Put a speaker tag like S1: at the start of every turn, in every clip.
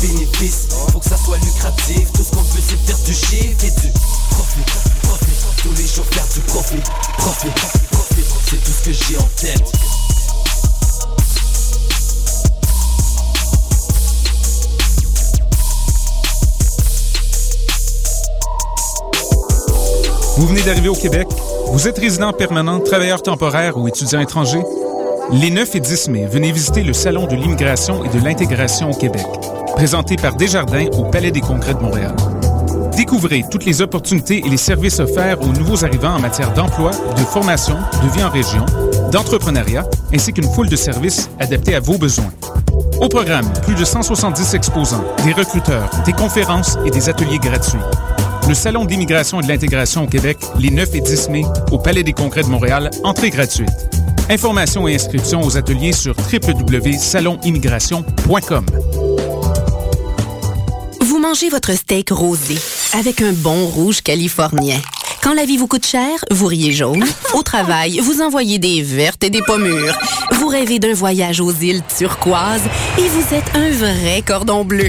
S1: bénéfice. Faut que ça soit lucratif. Tout ce qu'on veut, c'est faire du chiffre et du profit. Profit. Tous les jours faire du profit. Profit. Profit. C'est tout ce que j'ai en tête.
S2: Vous venez d'arriver au Québec? Vous êtes résident permanent, travailleur temporaire ou étudiant étranger? Les 9 et 10 mai, venez visiter le Salon de l'immigration et de l'intégration au Québec, présenté par Desjardins au Palais des Congrès de Montréal. Découvrez toutes les opportunités et les services offerts aux nouveaux arrivants en matière d'emploi, de formation, de vie en région, d'entrepreneuriat, ainsi qu'une foule de services adaptés à vos besoins. Au programme, plus de 170 exposants, des recruteurs, des conférences et des ateliers gratuits le Salon d'immigration et de l'intégration au Québec, les 9 et 10 mai, au Palais des Congrès de Montréal, entrée gratuite. Informations et inscriptions aux ateliers sur www.salonimmigration.com.
S3: Mangez votre steak rosé avec un bon rouge californien. Quand la vie vous coûte cher, vous riez jaune. Au travail, vous envoyez des vertes et des pommures. Vous rêvez d'un voyage aux îles turquoises et vous êtes un vrai cordon bleu.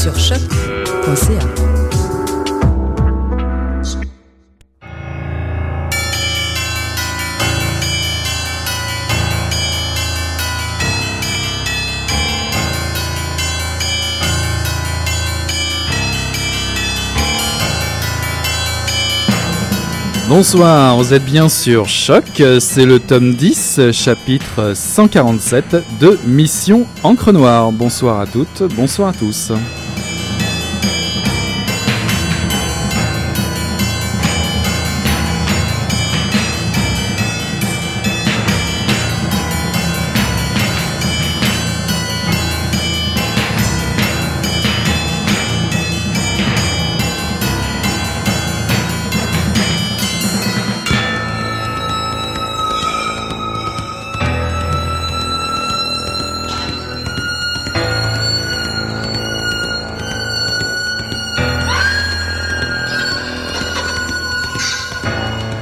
S4: Sur choc.ca.
S5: Bonsoir, vous êtes bien sur Choc, c'est le tome 10, chapitre 147 de Mission Encre Noire. Bonsoir à toutes, bonsoir à tous.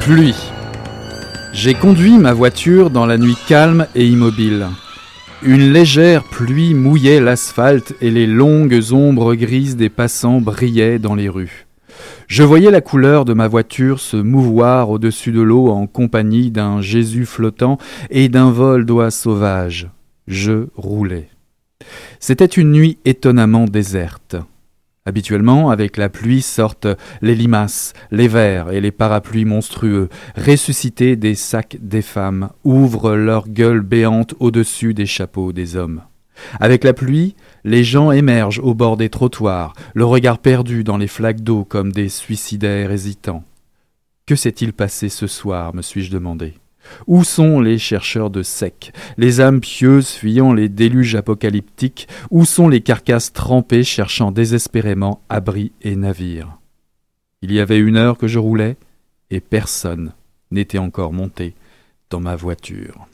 S5: Pluie. J'ai conduit ma voiture dans la nuit calme et immobile. Une légère pluie mouillait l'asphalte et les longues ombres grises des passants brillaient dans les rues. Je voyais la couleur de ma voiture se mouvoir au-dessus de l'eau en compagnie d'un Jésus flottant et d'un vol d'oies sauvages. Je roulais. C'était une nuit étonnamment déserte. Habituellement, avec la pluie sortent les limaces, les vers et les parapluies monstrueux, ressuscités des sacs des femmes, ouvrent leurs gueules béantes au-dessus des chapeaux des hommes. Avec la pluie, les gens émergent au bord des trottoirs, le regard perdu dans les flaques d'eau comme des suicidaires hésitants. Que s'est-il passé ce soir me suis-je demandé? Où sont les chercheurs de sec, les âmes pieuses fuyant les déluges apocalyptiques Où sont les carcasses trempées cherchant désespérément abri et navire? Il y avait une heure que je roulais, et personne n'était encore monté dans ma voiture.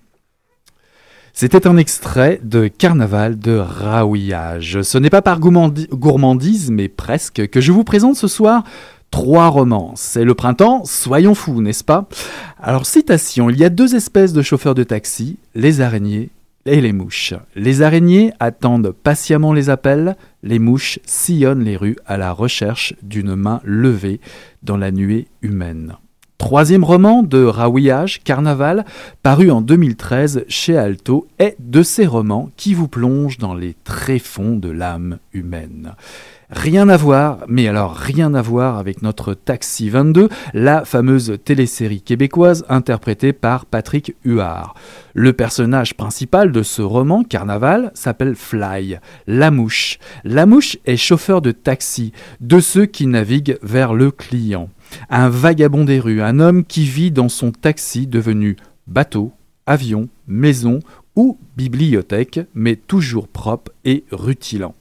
S5: C'était un extrait de Carnaval de Raouillage. Ce n'est pas par gourmandise, mais presque, que je vous présente ce soir trois romances. C'est le printemps, soyons fous, n'est-ce pas? Alors, citation, il y a deux espèces de chauffeurs de taxi, les araignées et les mouches. Les araignées attendent patiemment les appels, les mouches sillonnent les rues à la recherche d'une main levée dans la nuée humaine. Troisième roman de Raouillage, Carnaval, paru en 2013 chez Alto, est de ces romans qui vous plongent dans les tréfonds de l'âme humaine. Rien à voir, mais alors rien à voir avec notre Taxi 22, la fameuse télésérie québécoise interprétée par Patrick Huard. Le personnage principal de ce roman, Carnaval, s'appelle Fly, la mouche. La mouche est chauffeur de taxi, de ceux qui naviguent vers le client. Un vagabond des rues, un homme qui vit dans son taxi devenu bateau, avion, maison ou bibliothèque, mais toujours propre et rutilant.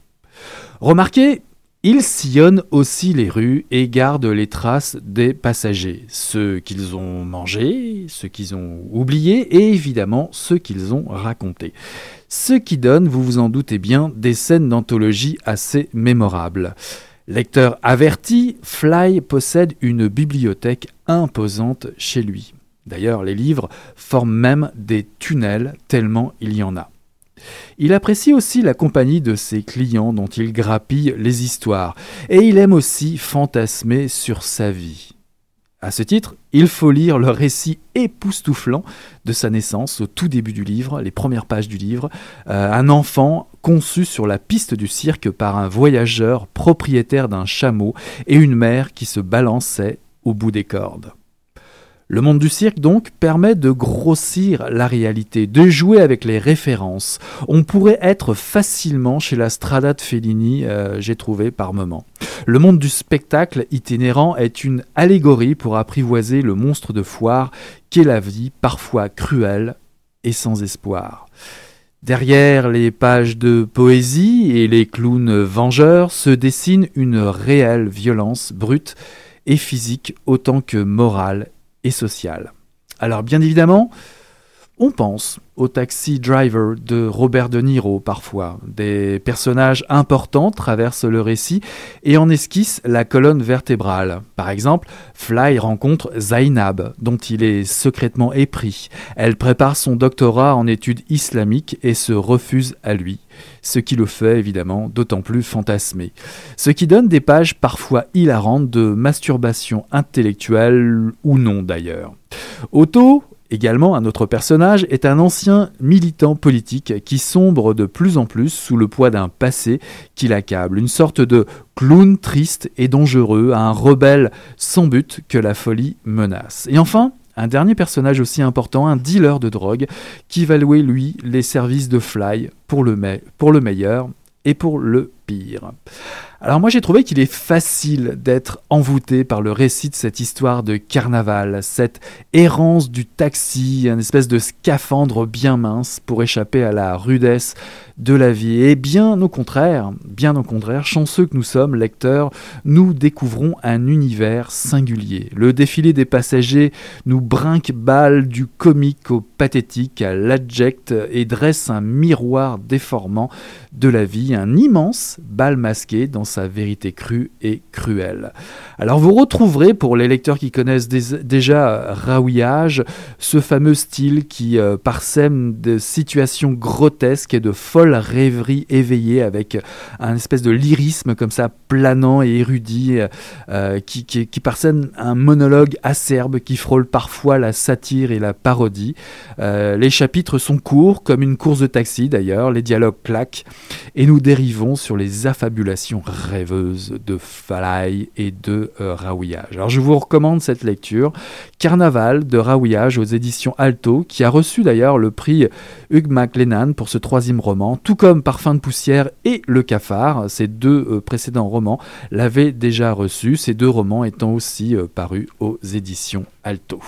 S5: Remarquez, ils sillonnent aussi les rues et gardent les traces des passagers, ceux qu'ils ont mangés, ceux qu'ils ont oubliés et évidemment ceux qu'ils ont racontés. Ce qui donne, vous vous en doutez bien, des scènes d'anthologie assez mémorables. Lecteur averti, Fly possède une bibliothèque imposante chez lui. D'ailleurs, les livres forment même des tunnels tellement il y en a. Il apprécie aussi la compagnie de ses clients dont il grappille les histoires, et il aime aussi fantasmer sur sa vie. À ce titre, il faut lire le récit époustouflant de sa naissance au tout début du livre, les premières pages du livre, euh, un enfant conçu sur la piste du cirque par un voyageur propriétaire d'un chameau et une mère qui se balançait au bout des cordes. Le monde du cirque, donc, permet de grossir la réalité, de jouer avec les références. On pourrait être facilement chez la Strada de Fellini, euh, j'ai trouvé par moment. Le monde du spectacle itinérant est une allégorie pour apprivoiser le monstre de foire qu'est la vie, parfois cruelle et sans espoir. Derrière les pages de poésie et les clowns vengeurs se dessine une réelle violence brute et physique autant que morale et sociale. Alors bien évidemment, on pense au Taxi Driver de Robert De Niro parfois. Des personnages importants traversent le récit et en esquissent la colonne vertébrale. Par exemple, Fly rencontre Zainab, dont il est secrètement épris. Elle prépare son doctorat en études islamiques et se refuse à lui, ce qui le fait évidemment d'autant plus fantasmer. Ce qui donne des pages parfois hilarantes de masturbation intellectuelle ou non d'ailleurs. Otto, Également, un autre personnage est un ancien militant politique qui sombre de plus en plus sous le poids d'un passé qui l'accable, une sorte de clown triste et dangereux, un rebelle sans but que la folie menace. Et enfin, un dernier personnage aussi important, un dealer de drogue, qui va louer lui les services de Fly pour le, meilleur et pour le pire. Alors moi j'ai trouvé qu'il est facile d'être envoûté par le récit de cette histoire de carnaval, cette errance du taxi, une espèce de scaphandre bien mince pour échapper à la rudesse de la vie. Et bien au contraire, bien au contraire, chanceux que nous sommes, lecteurs, nous découvrons un univers singulier. Le défilé des passagers nous brinque balle du comique au pathétique à l'abject et dresse un miroir déformant de la vie, un immense bal masqué dans sa vérité crue et cruelle. Alors vous retrouverez, pour les lecteurs qui connaissent déjà Raouillage, ce fameux style qui euh, parsème de situations grotesques et de folles rêveries éveillées avec un espèce de lyrisme comme ça planant et érudit euh, qui, qui, parsème un monologue acerbe qui frôle parfois la satire et la parodie. Euh, les chapitres sont courts comme une course de taxi d'ailleurs, les dialogues claquent et nous dérivons sur les affabulations rêveuse de Falaï et de euh, Raouillage. Alors je vous recommande cette lecture, Carnaval de Raouillage aux éditions Alto, qui a reçu d'ailleurs le prix Hugh MacLennan pour ce troisième roman, tout comme Parfum de poussière et Le Cafard, ces deux euh, précédents romans l'avaient déjà reçu, ces deux romans étant aussi euh, parus aux éditions Alto.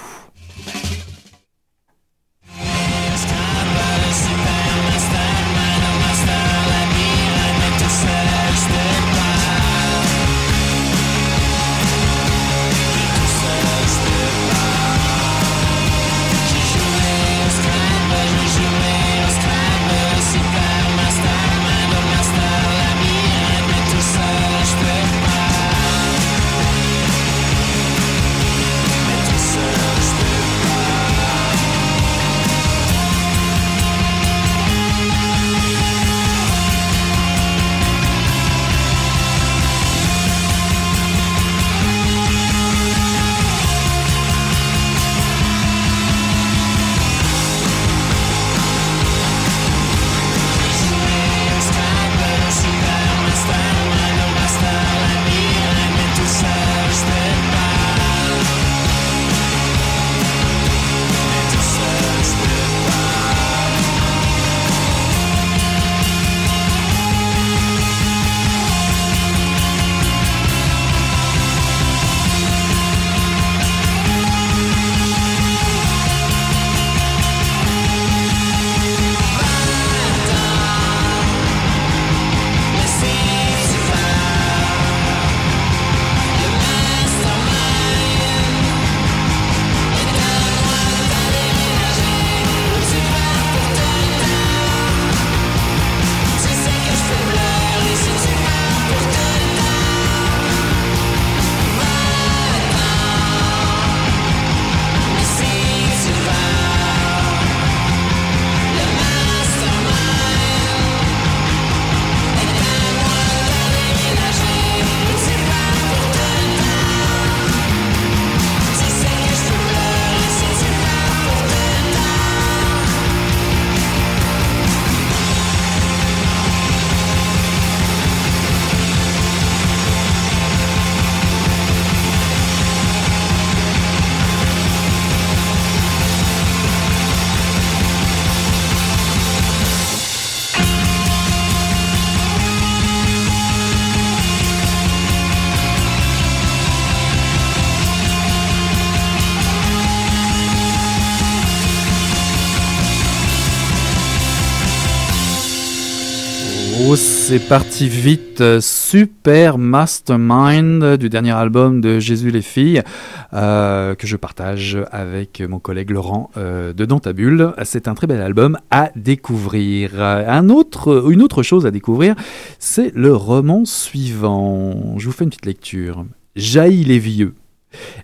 S5: C'est parti vite. Super Mastermind du dernier album de Jésus les filles euh, que je partage avec mon collègue Laurent euh, de Dantabule. C'est un très bel album à découvrir. Un autre, une autre chose à découvrir, c'est le roman suivant. Je vous fais une petite lecture. Jaillit les vieux.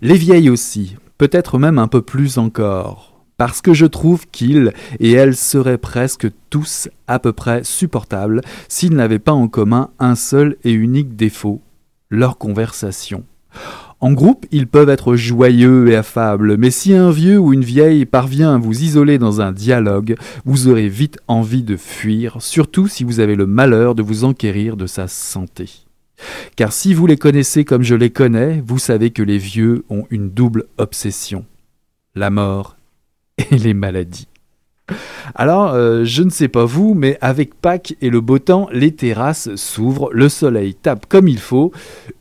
S5: Les vieilles aussi. Peut-être même un peu plus encore parce que je trouve qu'ils et elles seraient presque tous à peu près supportables s'ils n'avaient pas en commun un seul et unique défaut, leur conversation. En groupe, ils peuvent être joyeux et affables, mais si un vieux ou une vieille parvient à vous isoler dans un dialogue, vous aurez vite envie de fuir, surtout si vous avez le malheur de vous enquérir de sa santé. Car si vous les connaissez comme je les connais, vous savez que les vieux ont une double obsession, la mort les maladies. Alors, euh, je ne sais pas vous, mais avec Pâques et le beau temps, les terrasses s'ouvrent, le soleil tape comme il faut,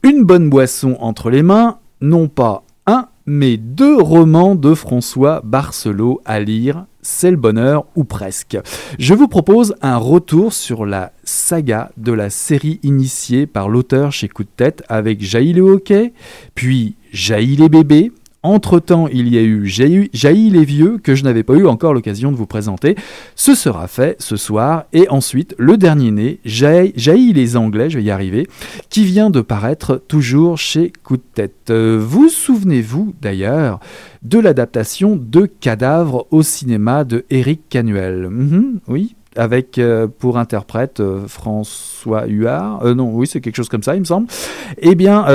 S5: une bonne boisson entre les mains, non pas un, mais deux romans de François Barcelot à lire, c'est le bonheur ou presque. Je vous propose un retour sur la saga de la série initiée par l'auteur chez Coup de tête avec Jaillit le hockey, puis Jaillit les bébés, entre-temps, il y a eu Jaillit les vieux que je n'avais pas eu encore l'occasion de vous présenter. Ce sera fait ce soir. Et ensuite, le dernier né, Jaillit les anglais, je vais y arriver, qui vient de paraître toujours chez Coup de tête. Euh, vous souvenez-vous d'ailleurs de l'adaptation de Cadavre au cinéma de Eric Canuel? Mhm, Oui, avec euh, pour interprète euh, François Huard. non, oui, c'est quelque chose comme ça, il me semble. Eh bien,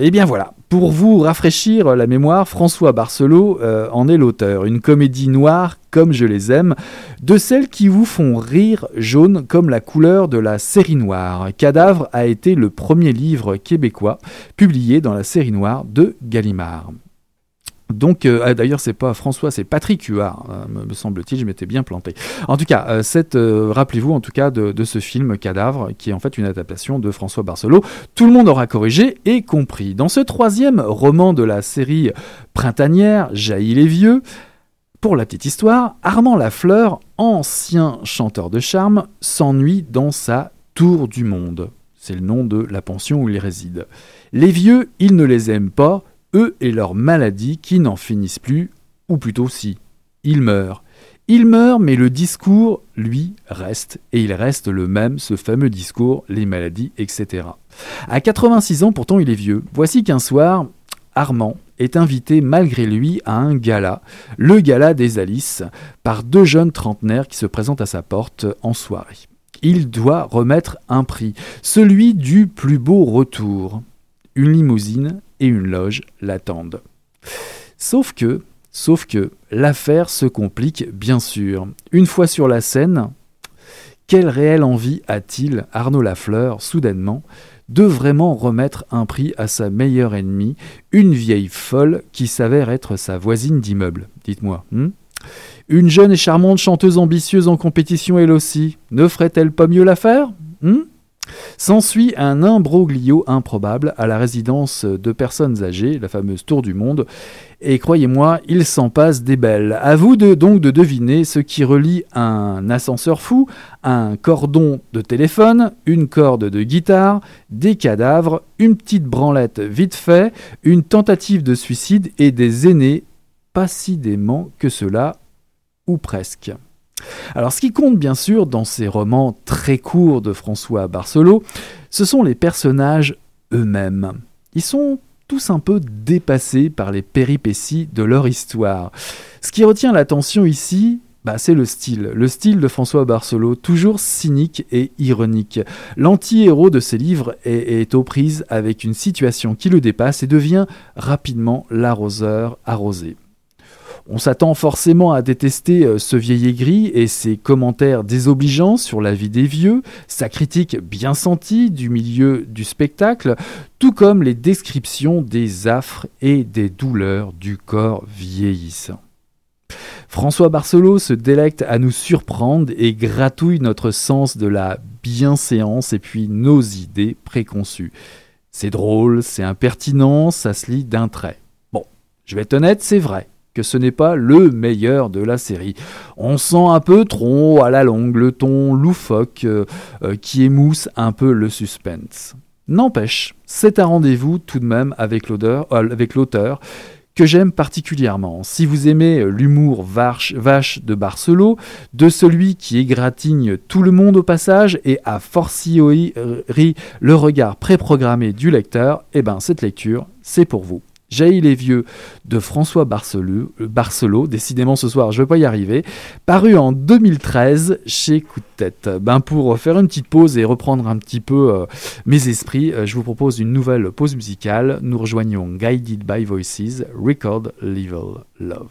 S5: eh bien voilà. Pour vous rafraîchir la mémoire, François Barcelot euh, en est l'auteur. Une comédie noire comme je les aime, de celles qui vous font rire jaune comme la couleur de la série noire. Cadavre a été le premier livre québécois publié dans la série noire de Gallimard. Donc, euh, ah, d'ailleurs, c'est pas François, c'est Patrick Huard, hein, me semble-t-il, je m'étais bien planté. En tout cas, euh, euh, rappelez-vous en tout cas de, ce film Cadavre, qui est en fait une adaptation de François Barcelot. Tout le monde aura corrigé et compris. Dans ce troisième roman de la série printanière, Jaillit les vieux, pour la petite histoire, Armand Lafleur, ancien chanteur de charme, s'ennuie dans sa tour du monde. C'est le nom de la pension où il réside. Les vieux, il ne les aime pas, eux et leurs maladies qui n'en finissent plus, ou plutôt si, ils meurent. Ils meurent, mais le discours, lui, reste, et il reste le même, ce fameux discours, les maladies, etc. À 86 ans, pourtant, il est vieux. Voici qu'un soir, Armand est invité malgré lui à un gala, le gala des Alices, par deux jeunes trentenaires qui se présentent à sa porte en soirée. Il doit remettre un prix, celui du plus beau retour. Une limousine et une loge l'attendent. Sauf que, sauf que, l'affaire se complique bien sûr. Une fois sur la scène, quelle réelle envie a-t-il, Arnaud Lafleur, soudainement, de vraiment remettre un prix à sa meilleure ennemie, une vieille folle qui s'avère être sa voisine d'immeuble Dites-moi. Hmm? Une jeune et charmante chanteuse ambitieuse en compétition elle aussi, ne ferait-elle pas mieux l'affaire hmm? S'ensuit un imbroglio improbable à la résidence de personnes âgées, la fameuse Tour du Monde, et croyez-moi, il s'en passe des belles. À vous de, donc de deviner ce qui relie un ascenseur fou, un cordon de téléphone, une corde de guitare, des cadavres, une petite branlette vite fait, une tentative de suicide et des aînés, pas si dément que cela, ou presque. Alors ce qui compte bien sûr dans ces romans très courts de François Barcelot, ce sont les personnages eux-mêmes. Ils sont tous un peu dépassés par les péripéties de leur histoire. Ce qui retient l'attention ici, bah, c'est le style. Le style de François Barcelot, toujours cynique et ironique. L'anti-héros de ses livres est, est, aux prises avec une situation qui le dépasse et devient rapidement l'arroseur arrosé. On s'attend forcément à détester euh, ce vieil aigri et ses commentaires désobligeants sur la vie des vieux, sa critique bien sentie du milieu du spectacle, tout comme les descriptions des affres et des douleurs du corps vieillissant. François Barcelot se délecte à nous surprendre et gratouille notre sens de la bienséance et puis nos idées préconçues. C'est drôle, c'est impertinent, ça se lit d'un trait. Bon, je vais être honnête, c'est vrai. Que ce n'est pas le meilleur de la série. On sent un peu trop à la longue le ton loufoque euh, euh, qui émousse un peu le suspense. N'empêche, c'est un rendez-vous tout de même avec l'auteur, que j'aime particulièrement. Si vous aimez l'humour vache, vache de Barcelo, de celui qui égratigne tout le monde au passage et a fortiori le regard préprogrammé du lecteur, eh ben cette lecture, c'est pour vous. Jaillit les vieux de François Barcelot, Barcelot, décidément ce soir je vais pas y arriver, paru en 2013 chez Coup de tête. Ben pour faire une petite pause et reprendre un petit peu euh, mes esprits, euh, je vous propose une nouvelle pause musicale. Nous rejoignons Guided by Voices, Record Level Love.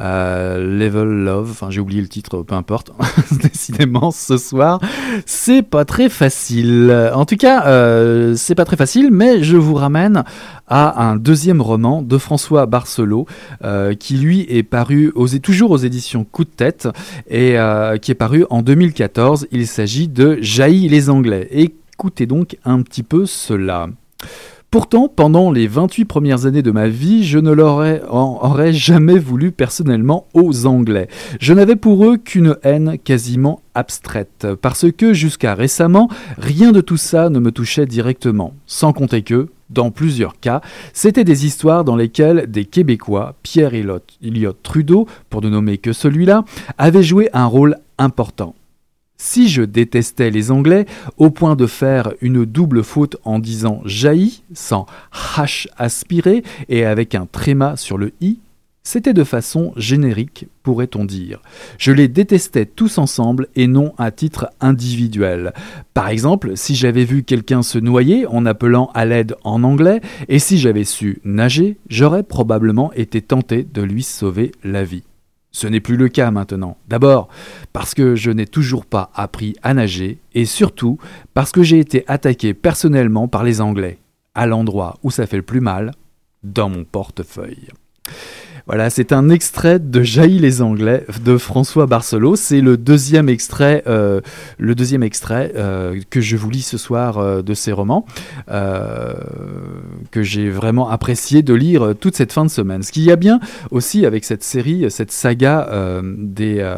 S5: Euh, Level Love, enfin j'ai oublié le titre, peu importe, décidément ce soir, c'est pas très facile. En tout cas, euh, c'est pas très facile, mais je vous ramène à un deuxième roman de François Barcelot, euh, qui lui est paru aux, toujours aux éditions Coup de tête, et qui est paru en 2014. Il s'agit de Jaillit les Anglais. Écoutez donc un petit peu cela. Pourtant, pendant les 28 premières années de ma vie, je ne leur aurais jamais voulu personnellement aux Anglais. Je n'avais pour eux qu'une haine quasiment abstraite, parce que jusqu'à récemment, rien de tout ça ne me touchait directement, sans compter que, dans plusieurs cas, c'était des histoires dans lesquelles des Québécois, Pierre Elliott Trudeau, pour ne nommer que celui-là, avaient joué un rôle important. Si je détestais les Anglais au point de faire une double faute en disant jaillit sans H aspiré et avec un tréma sur le i, c'était de façon générique, pourrait-on dire. Je les détestais tous ensemble et non à titre individuel. Par exemple, si j'avais vu quelqu'un se noyer en appelant à l'aide en anglais, et si j'avais su nager, j'aurais probablement été tenté de lui sauver la vie. Ce n'est plus le cas maintenant. D'abord parce que je n'ai toujours pas appris à nager et surtout parce que j'ai été attaqué personnellement par les Anglais, à l'endroit où ça fait le plus mal, dans mon portefeuille. Voilà, c'est un extrait de Jaillit les Anglais de François Barcelot. C'est le deuxième extrait, euh, le deuxième extrait euh, que je vous lis ce soir euh, de ces romans, que j'ai vraiment apprécié de lire toute cette fin de semaine. Ce qu'il y a bien aussi avec cette série, cette saga des,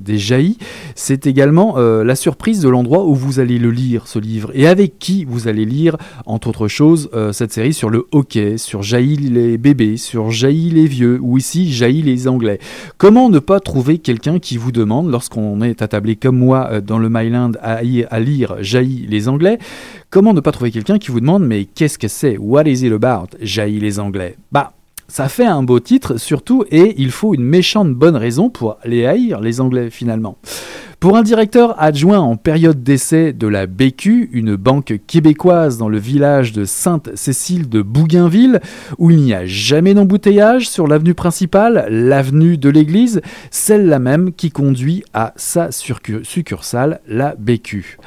S5: des Jaillis, c'est également la surprise de l'endroit où vous allez le lire, ce livre, et avec qui vous allez lire, entre autres choses, cette série sur le hockey, sur Jaillit les bébés, sur Jaillit les vieux, ou ici jaillit les Anglais. Comment ne pas trouver quelqu'un qui vous demande, lorsqu'on est attablé comme moi euh, dans le Myland à, à lire jaillit les Anglais, comment ne pas trouver quelqu'un qui vous demande mais qu'est-ce que c'est? What is it about Jaillit les Anglais Bah, ça fait un beau titre surtout et il faut une méchante bonne raison pour les haïr les Anglais finalement. Pour un directeur adjoint en période d'essai de la BQ, une banque québécoise dans le village de Sainte-Cécile de Bougainville, où il n'y a jamais d'embouteillage sur l'avenue principale, l'avenue de l'église, celle-là même qui conduit à sa succursale, la BQ.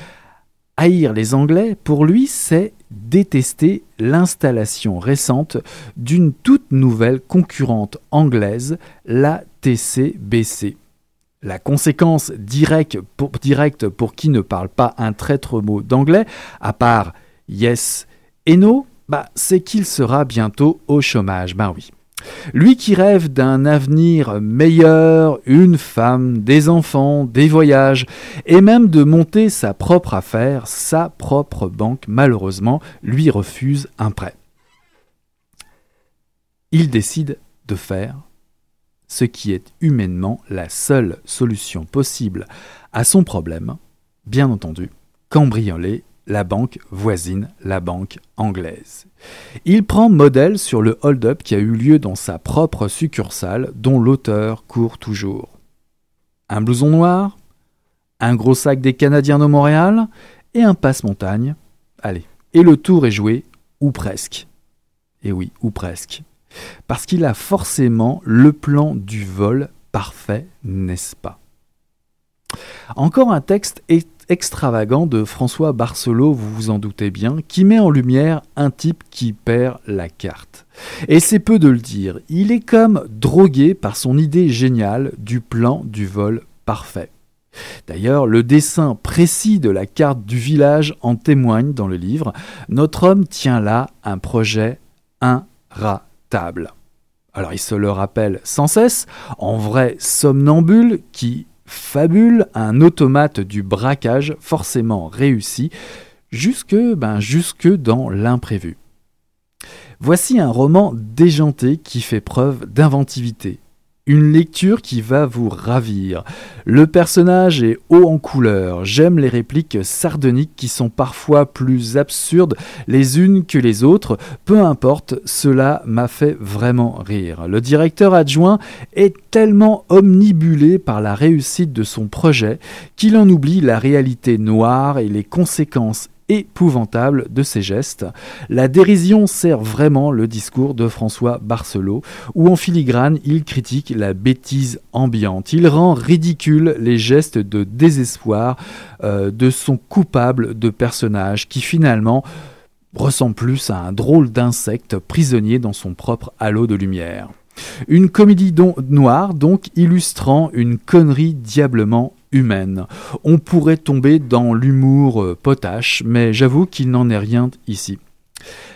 S5: Haïr les Anglais, pour lui, c'est détester l'installation récente d'une toute nouvelle concurrente anglaise, la TCBC. La conséquence directe pour, qui ne parle pas un traître mot d'anglais, à part yes et no, bah, c'est qu'il sera bientôt au chômage. Ben oui. Lui qui rêve d'un avenir meilleur, une femme, des enfants, des voyages, et même de monter sa propre affaire, sa propre banque, malheureusement, lui refuse un prêt. Il décide de faire ce qui est humainement la seule solution possible à son problème, bien entendu, cambrioler la banque voisine, la banque anglaise. Il prend modèle sur le hold-up qui a eu lieu dans sa propre succursale, dont l'auteur court toujours. Un blouson noir, un gros sac des Canadiens de Montréal et un passe-montagne. Allez, et le tour est joué, ou presque. Et oui, ou presque. Parce qu'il a forcément le plan du vol parfait, n'est-ce pas? Encore un texte extravagant de François Barcelot, vous vous en doutez bien, qui met en lumière un type qui perd la carte. Et c'est peu de le dire, il est comme drogué par son idée géniale du plan du vol parfait. D'ailleurs, le dessin précis de la carte du village en témoigne dans le livre. Notre homme tient là un projet inratable. Alors il se le rappelle sans cesse, en vrai somnambule qui fabule, un automate du braquage forcément réussi, jusque, ben, jusque dans l'imprévu. Voici un roman déjanté qui fait preuve d'inventivité, une lecture qui va vous ravir. Le personnage est haut en couleur. J'aime les répliques sardoniques qui sont parfois plus absurdes les unes que les autres. Peu importe, cela m'a fait vraiment rire. Le directeur adjoint est tellement omnibulé par la réussite de son projet qu'il en oublie la réalité noire et les conséquences épouvantable de ses gestes. La dérision sert vraiment le discours de François Barcelot, où en filigrane il critique la bêtise ambiante. Il rend ridicule les gestes de désespoir euh, de son coupable de personnage qui finalement ressemble plus à un drôle d'insecte prisonnier dans son propre halo de lumière. Une comédie noire donc illustrant une connerie diablement humaine. On pourrait tomber dans l'humour euh, potache, mais j'avoue qu'il n'en est rien ici.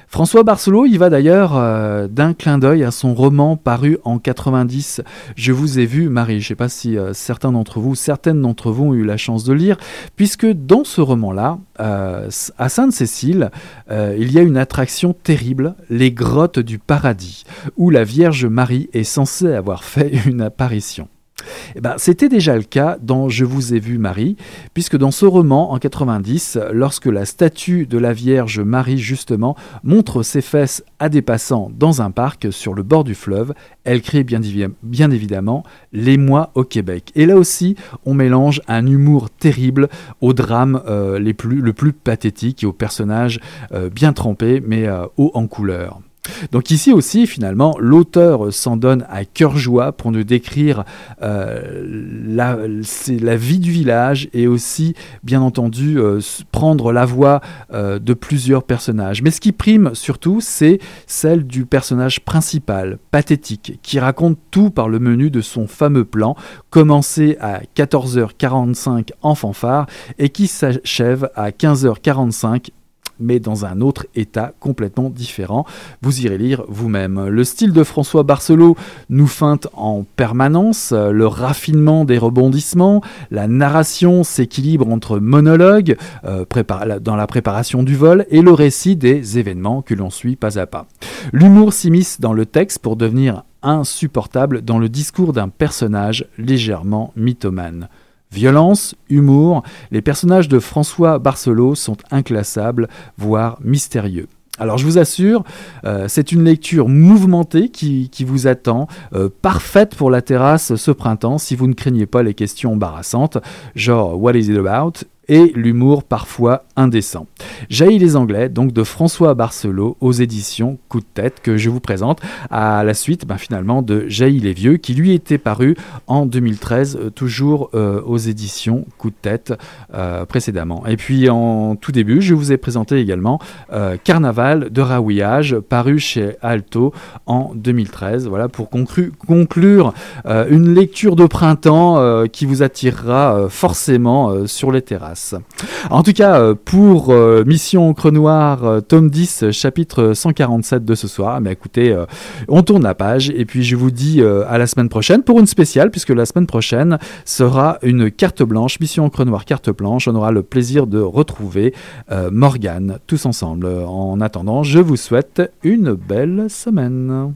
S5: François Barcelot, il va d'ailleurs euh, d'un clin d'œil à son roman paru en 90, Je vous ai vu, Marie. Je ne sais pas si euh, certains d'entre vous, certaines d'entre vous ont eu la chance de lire, puisque dans ce roman-là, à Sainte-Cécile, il y a une attraction terrible, les grottes du paradis, où la Vierge Marie est censée avoir fait une apparition. Eh ben, C'était déjà le cas dans Je vous ai vu Marie, puisque dans ce roman, en 90, lorsque la statue de la Vierge Marie, justement, montre ses fesses à des passants dans un parc sur le bord du fleuve, elle crée bien, évidemment L'émoi au Québec. Et là aussi, on mélange un humour terrible au drame euh, les plus, le plus pathétique et aux personnages euh, bien trempés, mais euh, haut en couleur. Donc ici aussi, finalement, l'auteur s'en donne à cœur joie pour nous décrire euh, la, vie du village et aussi, bien entendu, euh, prendre la voix euh, de plusieurs personnages. Mais ce qui prime surtout, c'est celle du personnage principal, pathétique, qui raconte tout par le menu de son fameux plan, commencé à 14h45 en fanfare et qui s'achève à 15h45 mais dans un autre état complètement différent. Vous irez lire vous-même. Le style de François Barcelot nous feinte en permanence, le raffinement des rebondissements, la narration s'équilibre entre monologue euh, dans la préparation du vol et le récit des événements que l'on suit pas à pas. L'humour s'immisce dans le texte pour devenir insupportable dans le discours d'un personnage légèrement mythomane. Violence, humour, les personnages de François Barcelot sont inclassables, voire mystérieux. Alors je vous assure, euh, c'est une lecture mouvementée qui, vous attend, euh, parfaite pour la terrasse ce printemps si vous ne craignez pas les questions embarrassantes, genre What is it about? Et l'humour parfois indécent. Jaillit les Anglais, donc de François Barcelot aux éditions Coup de tête que je vous présente à la suite ben, finalement de Jaillit les Vieux qui lui était paru en 2013 euh, toujours euh, aux éditions Coup de tête euh, précédemment. Et puis en tout début je vous ai présenté également Carnaval de Raouillage paru chez Alto en 2013. Voilà pour conclure une lecture de printemps qui vous attirera forcément sur les terrasses. En tout cas, euh, pour euh, Mission Encre Noire, euh, tome 10, chapitre 147 de ce soir, mais écoutez, on tourne la page et puis je vous dis à la semaine prochaine pour une spéciale, puisque la semaine prochaine sera une carte blanche, Mission Encre Noire, carte blanche. On aura le plaisir de retrouver Morgane tous ensemble. En attendant, je vous souhaite une belle semaine.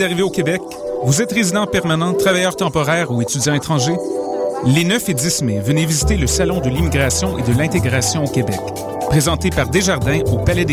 S2: D'arriver au Québec? Vous êtes résident permanent, travailleur temporaire ou étudiant étranger? Les 9 et 10 mai, venez visiter le Salon de l'immigration et de l'intégration au Québec. Présenté par Desjardins au Palais des